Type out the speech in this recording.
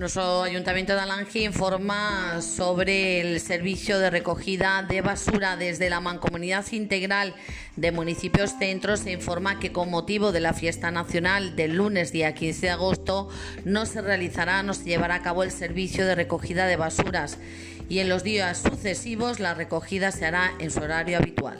Nuestro Ayuntamiento de Alange informa sobre el servicio de recogida de basura desde la Mancomunidad Integral de Municipios Centros. Se informa que con motivo de la fiesta nacional del lunes día 15 de agosto no se realizará, no se llevará a cabo el servicio de recogida de basuras y en los días sucesivos la recogida se hará en su horario habitual.